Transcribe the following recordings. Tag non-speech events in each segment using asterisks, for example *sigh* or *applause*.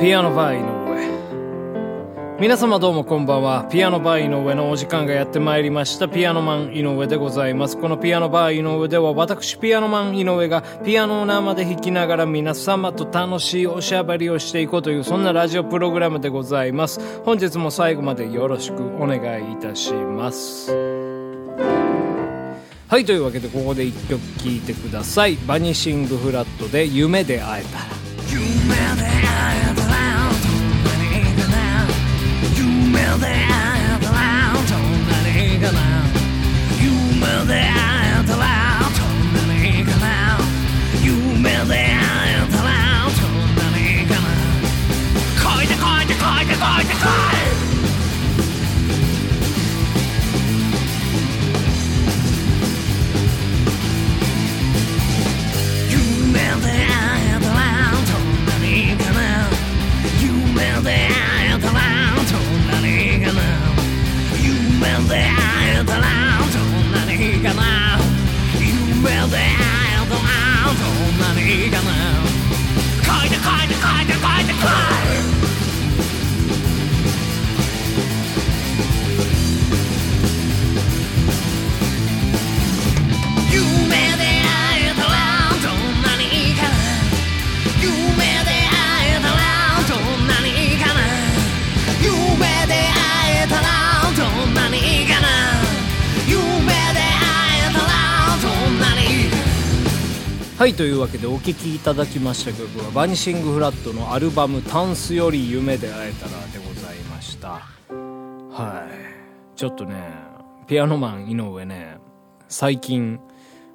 ピアノバー井上。皆様どうもこんばんは。ピアノバー井上のお時間がやってまいりました。ピアノマン井上でございます。このピアノバー井上では私ピアノマン井上がピアノを生で弾きながら皆様と楽しいおしゃべりをしていこうというそんなラジオプログラムでございます。本日も最後までよろしくお願いいたします。はいというわけでここで一曲聴いてください。バニシングフラットで夢で会えたら。夢で会えたら。夢ではいというわけでお聴きいただきました曲はバニシングフラットのアルバム「タンスより夢で会えたら」でございました。はい。ちょっとねピアノマン井上ね最近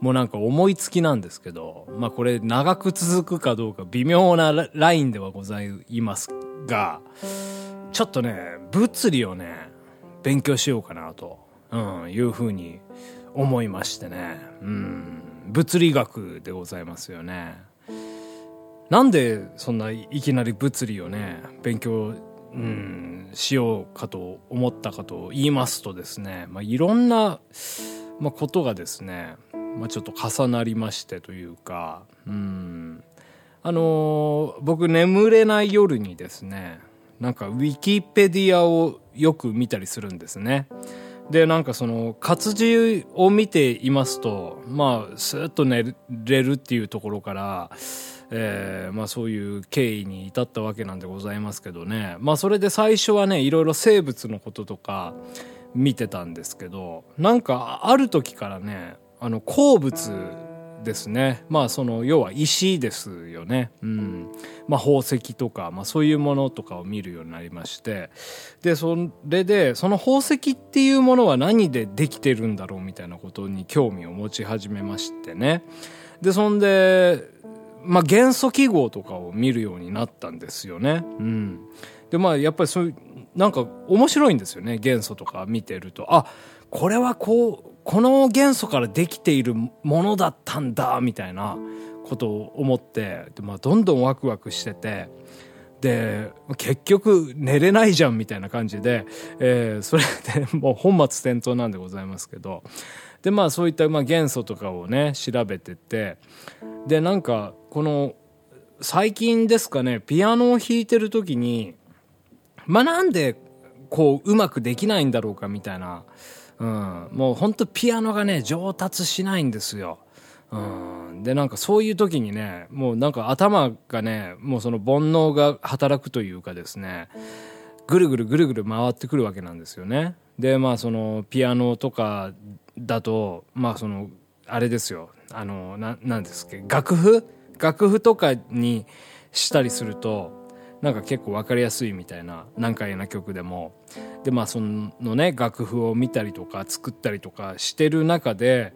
もうなんか思いつきなんですけどまあこれ長く続くかどうか微妙なラインではございますがちょっとね物理をね勉強しようかなと、うん、いうふうに思いましてね。うん物理学でございますよね。なんでそんないきなり物理をね勉強、うん、しようかと思ったかと言いますとですね、まあ、いろんな、まあ、ことがですね、まあ、ちょっと重なりましてというかうんあのー僕眠れない夜にですねなんかウィキペディアをよく見たりするんですね。でなんかその活字を見ていますとまあスーッと寝れるっていうところから、えーまあ、そういう経緯に至ったわけなんでございますけどねまあそれで最初はねいろいろ生物のこととか見てたんですけどなんかある時からねあの鉱物ですね。まあその要は石ですよね。うん。まあ宝石とか、まあ、そういうものとかを見るようになりまして。でそれでその宝石っていうものは何でできてるんだろうみたいなことに興味を持ち始めましてね。でそんでまあ元素記号とかを見るようになったんですよね。うん。でまあやっぱりそういうなんか面白いんですよね。元素とか見てると。あこれはこうこの元素からできているものだったんだみたいなことを思ってで、まあ、どんどんワクワクしててで結局寝れないじゃんみたいな感じで、えーそれで *laughs* もう本末転倒なんでございますけどでまあそういったまあ元素とかをね調べててでなんかこの最近ですかねピアノを弾いてる時にまあなんでこううまくできないんだろうかみたいな、うん、もうほんとピアノがね上達しないんですよ。うん、でなんかそういう時にねもうなんか頭がねもうその煩悩が働くというかですねぐるぐるぐるぐる回ってくるわけなんですよね。でまあそのピアノとかだとまあそのあれですよ。あのななんですっけ楽譜？楽譜とかにしたりするとなんか結構分かりやすいみたいな難解な曲でもでまあそのね楽譜を見たりとか作ったりとかしてる中で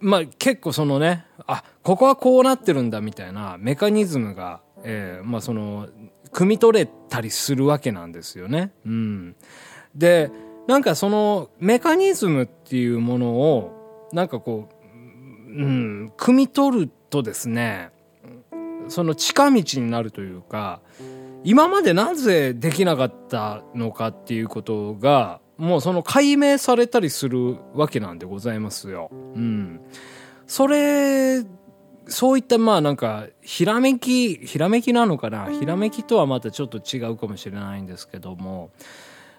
まあ結構そのねあここはこうなってるんだみたいなメカニズムが、えーまあその汲み取れたりするわけなんですよね。うん、でなんかそのメカニズムっていうものをなんかこう、うん、汲み取るとですねその近道になるというか今までなぜできなかったのかっていうことがもうその解明されたりするわけなんでございますよ。うん。それそういったまあなんか、ひらめき、ひらめきなのかな？ひらめきとはまたちょっと違うかもしれないんですけども、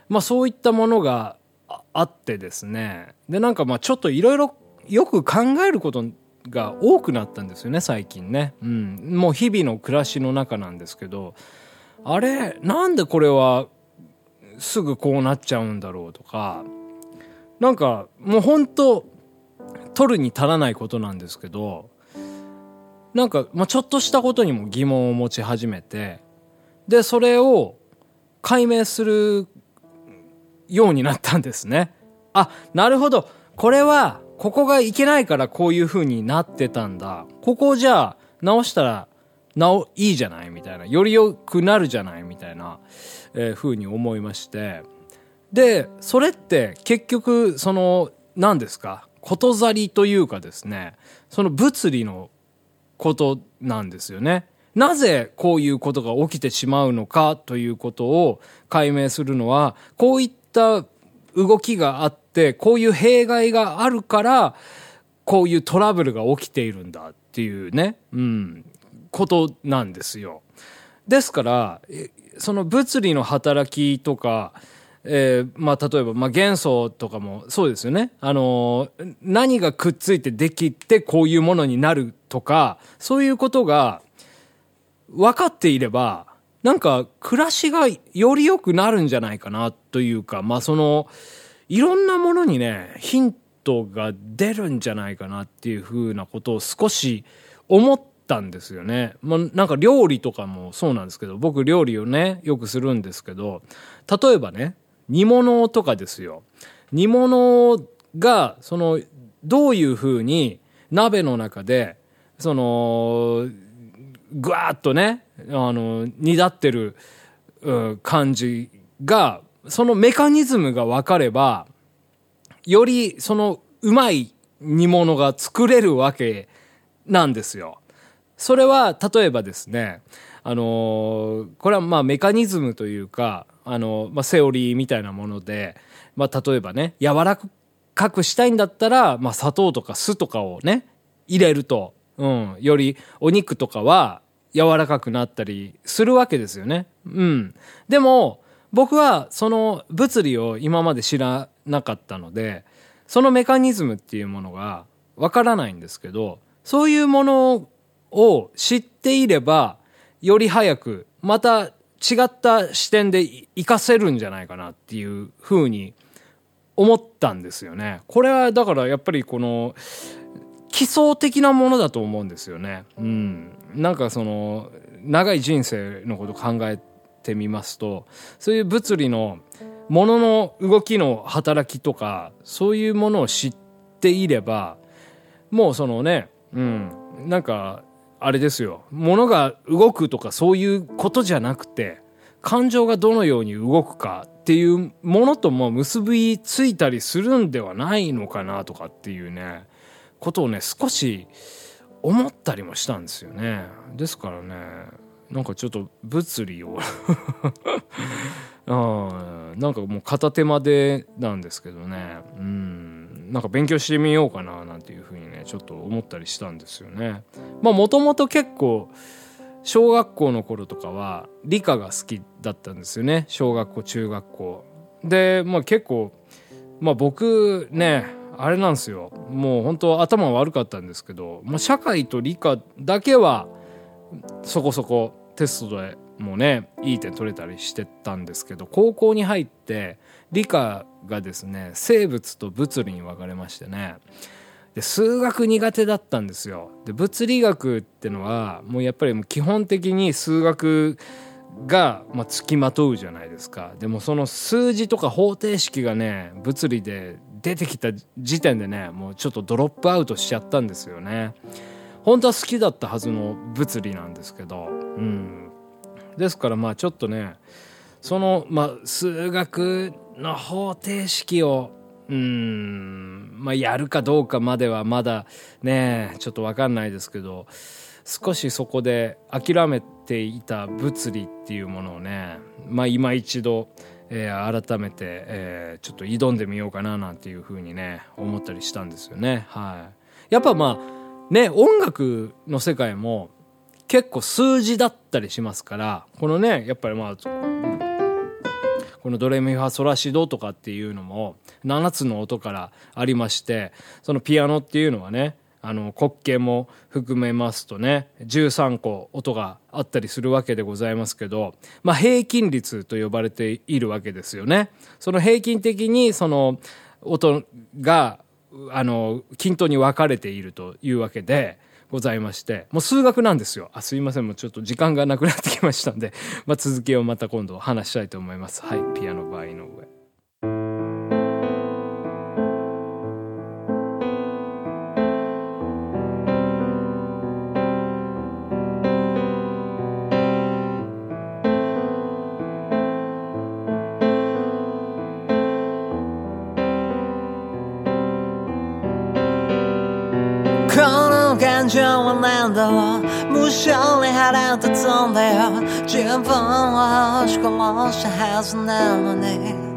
まあそういったものがああってですね。で、なんかまあちょっといろいろよく考えることが多くなったんですよね、最近ね。うん。もう日々の暮らしの中なんですけど、あれ、なんでこれはすぐこうなっちゃうんだろうとか、なんかもう本当取るに足らないことなんですけど、なんか、まあ、ちょっとしたことにも疑問を持ち始めて、で、それを解明するようになったんですね。あ、なるほど。これは、ここがいけないからこういう風になってたんだ。ここじゃあ直したら直、いいじゃないみたいな。より良くなるじゃないみたいな、えー、風に思いまして。で、それって結局、その、何ですか？ことざりというかですね、その物理のことなんですよね。なぜこういうことが起きてしまうのかということを解明するのは、こういった動きがあって、こういう弊害があるから、こういうトラブルが起きているんだっていうね、うん、ことなんですよ。ですから、その物理の働きとか、えーまあ、例えば、まあ、元素とかもそうですよね。あのー何がくっついてできてこういうものになるとか、そういうことが分かっていれば、なんか暮らしがより良くなるんじゃないかなというか、まあ、その、いろんなものにね、ヒントが出るんじゃないかなっていうふうなことを少し思ったんですよね。まあ、なんか料理とかもそうなんですけど、僕料理をね、よくするんですけど、例えばね、煮物とかですよ。煮物が、その、どういうふうに鍋の中で、その、ぐわーっとね、あの、煮立ってる、うん感じが、そのメカニズムが分かれば、よりそのうまい煮物が作れるわけなんですよ。それは例えばですね、あのこれはまあメカニズムというか、あのまあ、セオリーみたいなもので、まあ、例えばね、柔らかくしたいんだったら、まあ、砂糖とか酢とかをね、入れると、うん、よりお肉とかは柔らかくなったりするわけですよね。うん。でも、僕はその物理を今まで知らなかったので、そのメカニズムっていうものがわからないんですけど、そういうものを知っていれば、より早く、また違った視点で活かせるんじゃないかなっていうふうに思ったんですよね。これはだからやっぱりこの基礎的なものだと思うんですよね。うん。なんかその長い人生のこと考えてみますと、そういう物理のものの動きの働きとか、そういうものを知っていれば、もうそのね、うん、なんか、あれですよ。物が動くとかそういうことじゃなくて、感情がどのように動くかっていうものとも結びついたりするんではないのかなとかっていうね、ことをね、少し思ったりもしたんですよね。ですからね、なんかちょっと物理を *laughs* うん、なんかもう片手間でなんですけどね、うん、なんか勉強してみようかななんていうふうにちょっと思ったりしたんですよね。まあもともと結構、小学校の頃とかは理科が好きだったんですよね。小学校、中学校。で、まあ結構、まあ僕ね、あれなんですよ。もう本当頭悪かったんですけど、まあ社会と理科だけはそこそこテストでもねいい点取れたりしてたんですけど高校に入って理科がですね生物と物理に分かれましてねで数学苦手だったんですよ。で物理学ってのはもうやっぱり基本的に数学が、まあ、付きまとうじゃないですか。でもその数字とか方程式がね物理で出てきた時点でねもうちょっとドロップアウトしちゃったんですよね。本当は好きだったはずの物理なんですけど、うん。ですからまあちょっとね、その、まあ数学の方程式を、うん、まあやるかどうかまではまだね、ちょっとわかんないですけど、少しそこで諦めていた物理っていうものをね、まあ今一度、えー改めて、えーちょっと挑んでみようかななんていうふうにね、思ったりしたんですよね。はい。やっぱまあ、ね、音楽の世界も結構数字だったりしますから、このね、やっぱりまあ、このドレミファソラシドとかっていうのも7つの音からありまして、そのピアノっていうのはね、あの、滑稽も含めますとね、13個音があったりするわけでございますけど、まあ平均率と呼ばれているわけですよね。その平均的にその音が、あの、均等に分かれているというわけで、ございまして、もう数学なんですよ。あ、すいません。もうちょっと時間がなくなってきましたんで、まあ続きをまた今度話したいと思います。はい。ピアノ場合の上。は何だろう無償に腹立つんだよ。自分を押し殺したはずなのに。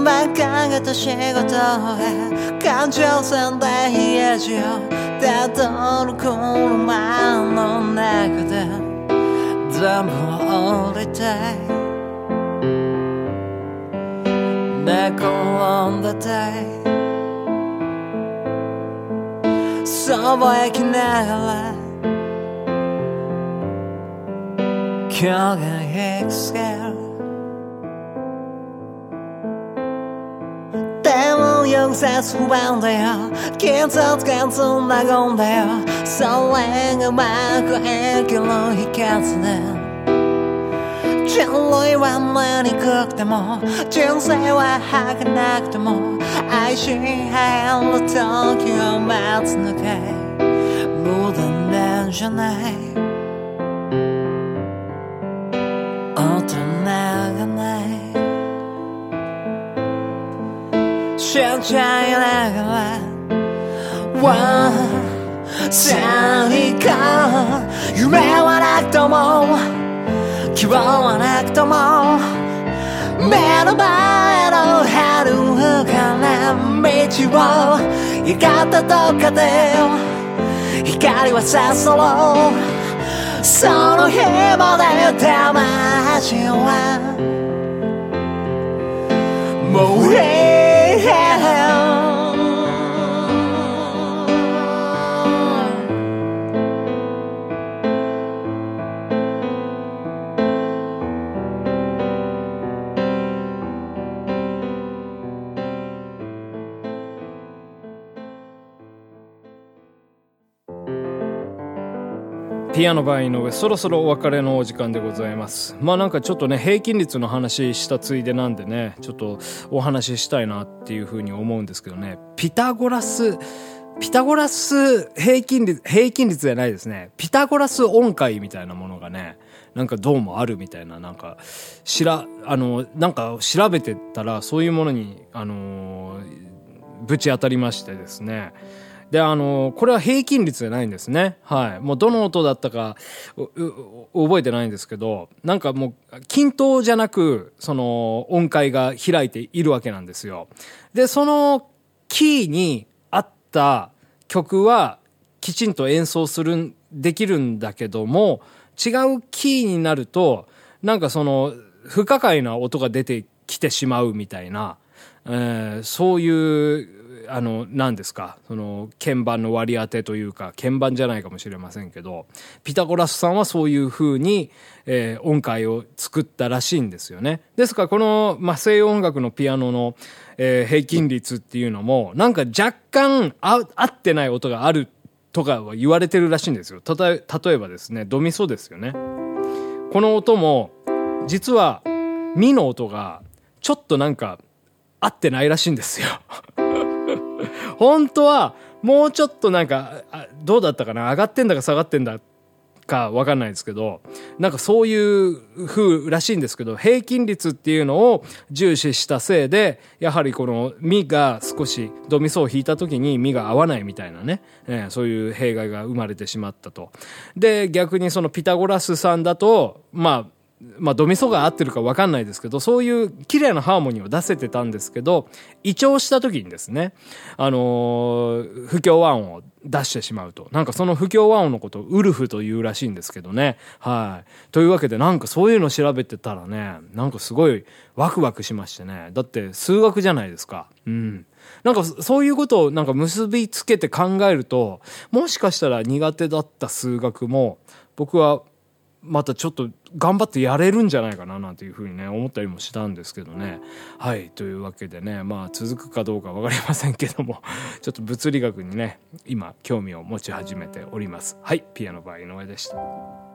馬鹿げた仕事へ感情線で家路をたどる車の中で全部を降りて寝転んでてそばへきながら今日がエクスケルでもよくさすばんだよ警察官つなごんだよそれがうまく生きる秘訣で人類は何くくても人生は儚くても愛し合える時を待つのかい無駄なんじゃない大人がない信じ合いながら One 最高夢はなくとも希望はなくとも目の前の春から道を行かたどっかで光はさそろその日まで魂はもうピアノバー井上、そろそろお別れのお時間でございます。まあなんかちょっとね、平均率の話したついでなんでね、ちょっとお話ししたいなっていうふうに思うんですけどね、ピタゴラス、ピタゴラス平均率、平均率じゃないですね。ピタゴラス音階みたいなものがね、なんかどうもあるみたいな、なんか、しら、あの、なんか調べてたら、そういうものに、あのぶち当たりましてですね。で、あの、これは平均率じゃないんですね。はい。もうどの音だったか、覚えてないんですけど、なんかもう、均等じゃなく、その、音階が開いているわけなんですよ。で、その、キーに合った曲は、きちんと演奏する、できるんだけども、違うキーになると、なんかその、不可解な音が出てきてしまうみたいな、えーそういう、あの、何ですか、その、鍵盤の割り当てというか、鍵盤じゃないかもしれませんけど、ピタゴラスさんはそういう風に、えー音階を作ったらしいんですよね。ですから、この、まあ、西洋音楽のピアノの、えー平均率っていうのも、なんか若干合ってない音があるとかは言われてるらしいんですよ。たとえ、例えばですね、ドミソですよね。この音も、実は、ミの音が、ちょっとなんか、合ってないらしいんですよ。本当は、もうちょっとなんか、どうだったかな？上がってんだか下がってんだかわかんないですけど、なんかそういう風らしいんですけど、平均率っていうのを重視したせいで、やはりこのミが少しドミソを弾いた時にミが合わないみたいなね、えそういう弊害が生まれてしまったと。で、逆にそのピタゴラスさんだと、まあ、まあ、ドミソが合ってるか分かんないですけど、そういう綺麗なハーモニーを出せてたんですけど、異調した時にですね、あのー不協和音を出してしまうと。なんかその不協和音のことをウルフというらしいんですけどね。はい。というわけでなんかそういうの調べてたらね、なんかすごいワクワクしましてね。だって数学じゃないですか。うん。なんかそういうことをなんか結びつけて考えると、もしかしたら苦手だった数学も、僕はまたちょっと頑張ってやれるんじゃないかななんていうふうにね思ったりもしたんですけどね。はい。というわけでねまあ続くかどうか分かりませんけども *laughs* ちょっと物理学にね今興味を持ち始めております。はい。ピアノバー井上でした